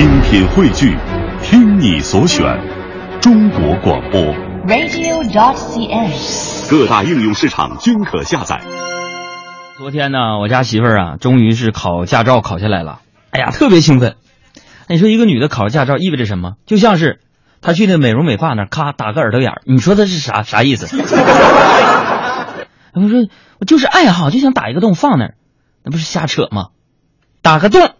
精品汇聚，听你所选，中国广播。radio.dot.cn，。各大应用市场均可下载。昨天呢，我家媳妇儿啊，终于是考驾照考下来了。哎呀，特别兴奋。你说一个女的考驾照意味着什么？就像是她去那美容美发那儿，咔打个耳朵眼儿，你说她是啥啥意思？我说我就是爱好，就想打一个洞放那儿，那不是瞎扯吗？打个洞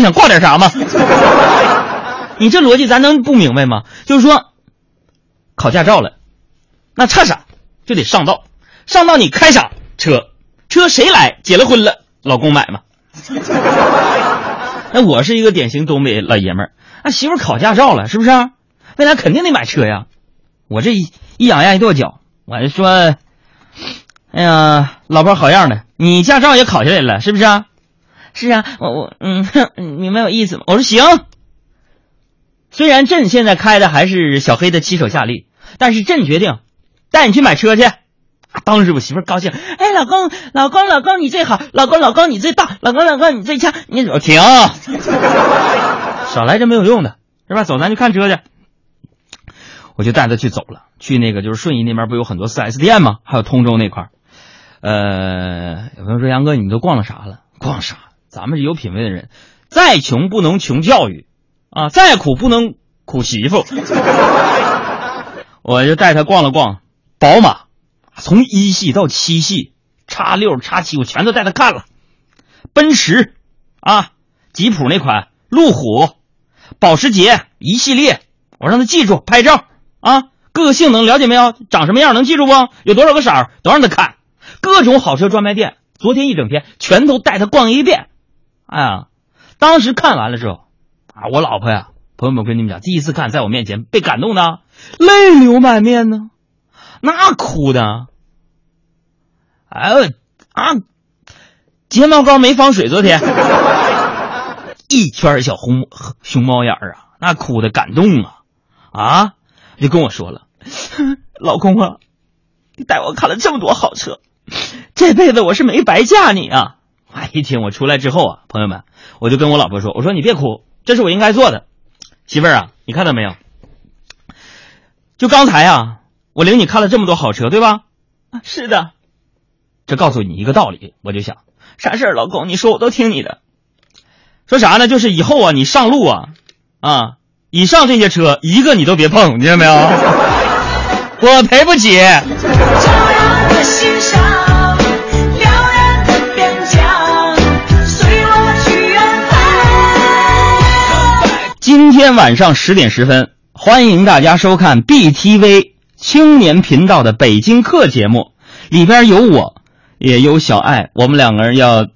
就想挂点啥吗？你这逻辑咱能不明白吗？就是说，考驾照了，那差啥就得上道，上道你开啥车？车谁来？结了婚了，老公买嘛。那我是一个典型东北老爷们儿，那媳妇考驾照了，是不是、啊？未来肯定得买车呀。我这一一痒痒一跺脚，我就说：“哎呀，老婆好样的，你驾照也考下来了，是不是啊？”是啊，我我嗯，哼 明白我意思吗？我说行。虽然朕现在开的还是小黑的七手夏利，但是朕决定带你去买车去。当时我媳妇高兴，哎，老公，老公，老公，你最好，老公，老公，你最大，老公，老公，你最强，你我停，少来这没有用的，是吧？走，咱去看车去。我就带他去走了，去那个就是顺义那边不有很多 4S 店吗？还有通州那块。呃，有朋友说杨哥，你们都逛了啥了？逛啥？咱们是有品位的人，再穷不能穷教育，啊，再苦不能苦媳妇。我就带他逛了逛宝马。从一系到七系，叉六、叉七，我全都带他看了。奔驰，啊，吉普那款，路虎，保时捷一系列，我让他记住拍照啊，各个性能了解没有？长什么样能记住不？有多少个色儿都让他看。各种好车专卖店，昨天一整天全都带他逛一遍。哎呀，当时看完了之后，啊，我老婆呀，朋友们，跟你们讲，第一次看，在我面前被感动的泪流满面呢。那哭的，哎呦啊！睫毛膏没防水，昨天 一圈小红熊猫眼儿啊，那哭的感动啊啊！就跟我说了，老公啊，你带我看了这么多好车，这辈子我是没白嫁你啊！哎，一听我出来之后啊，朋友们，我就跟我老婆说，我说你别哭，这是我应该做的。媳妇儿啊，你看到没有？就刚才啊。我领你看了这么多好车，对吧？啊，是的。这告诉你一个道理，我就想，啥事儿，老公，你说我都听你的。说啥呢？就是以后啊，你上路啊，啊，以上这些车一个你都别碰，听见没有？我赔不起。晚上十点十分，欢迎大家收看 BTV。青年频道的北京课节目里边有我，也有小爱，我们两个人要，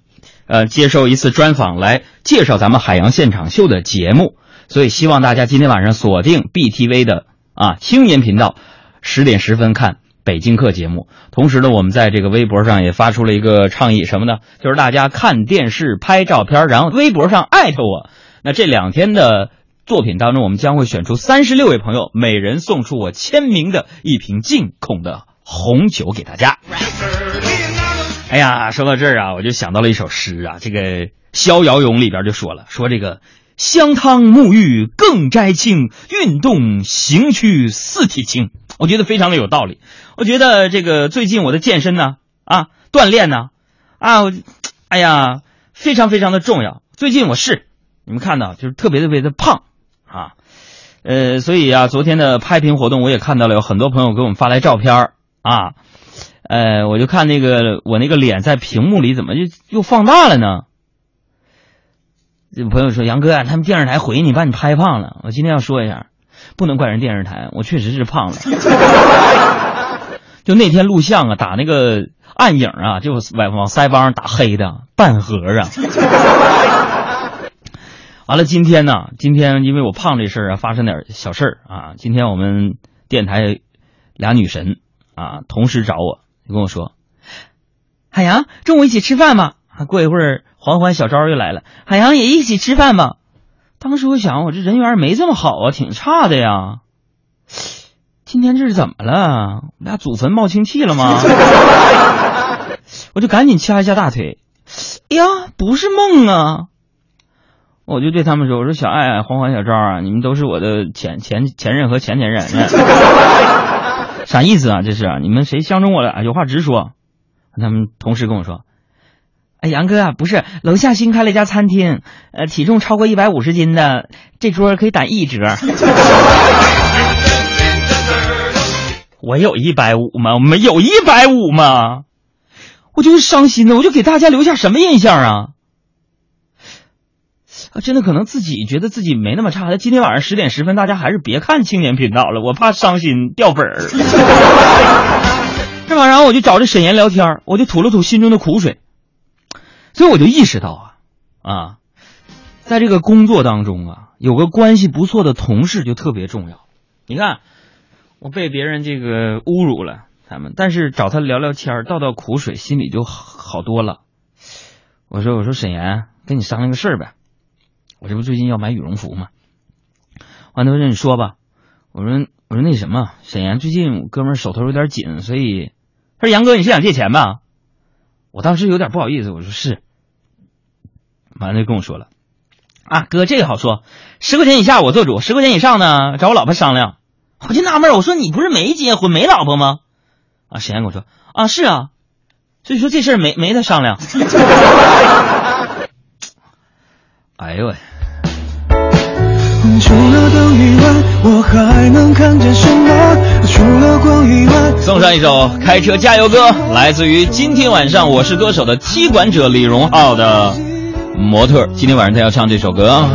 呃，接受一次专访，来介绍咱们海洋现场秀的节目。所以希望大家今天晚上锁定 BTV 的啊青年频道，十点十分看北京课节目。同时呢，我们在这个微博上也发出了一个倡议，什么呢？就是大家看电视拍照片，然后微博上艾特我。那这两天的。作品当中，我们将会选出三十六位朋友，每人送出我签名的一瓶进口的红酒给大家。哎呀，说到这儿啊，我就想到了一首诗啊，这个《逍遥咏》里边就说了，说这个香汤沐浴更摘清，运动行去四体轻。我觉得非常的有道理。我觉得这个最近我的健身呢，啊，锻炼呢，啊，哎呀，非常非常的重要。最近我是你们看到，就是特别特别的胖。啊，呃，所以啊，昨天的拍屏活动我也看到了，有很多朋友给我们发来照片啊，呃，我就看那个我那个脸在屏幕里怎么就又放大了呢？有朋友说杨哥啊，他们电视台回你把你拍胖了，我今天要说一下，不能怪人电视台，我确实是胖了。就那天录像啊，打那个暗影啊，就往往腮帮上打黑的半盒啊。完了，今天呢？今天因为我胖这事儿啊，发生点小事儿啊。今天我们电台俩女神啊，同时找我，跟我说：“海洋，中午一起吃饭吧。”过一会儿，欢欢、小昭又来了，海洋也一起吃饭吧。当时我想，我这人缘没这么好啊，挺差的呀。今天这是怎么了？我俩祖坟冒青气了吗？我就赶紧掐一下大腿。哎呀，不是梦啊！我就对他们说：“我说小爱、黄欢、小赵啊，你们都是我的前前前任和前前任，啥意思啊？这是啊？你们谁相中我了？有话直说。”他们同时跟我说：“哎，杨哥啊，不是楼下新开了一家餐厅，呃，体重超过一百五十斤的这桌可以打一折。”我有一百五吗？我没有一百五吗？我就是伤心呢，我就给大家留下什么印象啊？啊，真的可能自己觉得自己没那么差。那今天晚上十点十分，大家还是别看青年频道了，我怕伤心掉粉儿。是吧？然后我就找这沈岩聊天，我就吐了吐心中的苦水。所以我就意识到啊啊，在这个工作当中啊，有个关系不错的同事就特别重要。你看，我被别人这个侮辱了他们，但是找他聊聊天，倒倒苦水，心里就好多了。我说，我说沈岩，跟你商量个事儿呗。我这不最近要买羽绒服吗？完，他说你说吧。我说我说那什么，沈岩最近我哥们手头有点紧，所以他说杨哥你是想借钱吧？我当时有点不好意思，我说是。完了就跟我说了，啊哥这个好说，十块钱以下我做主，十块钱以上呢找我老婆商量。我就纳闷，我说你不是没结婚没老婆吗？啊沈岩跟我说啊是啊，所以说这事儿没没得商量。哎呦喂！除了灯以外，我还能看见什么？除了光以外，送上一首《开车加油歌》，来自于今天晚上《我是歌手》的踢馆者李荣浩的模特。今天晚上他要唱这首歌。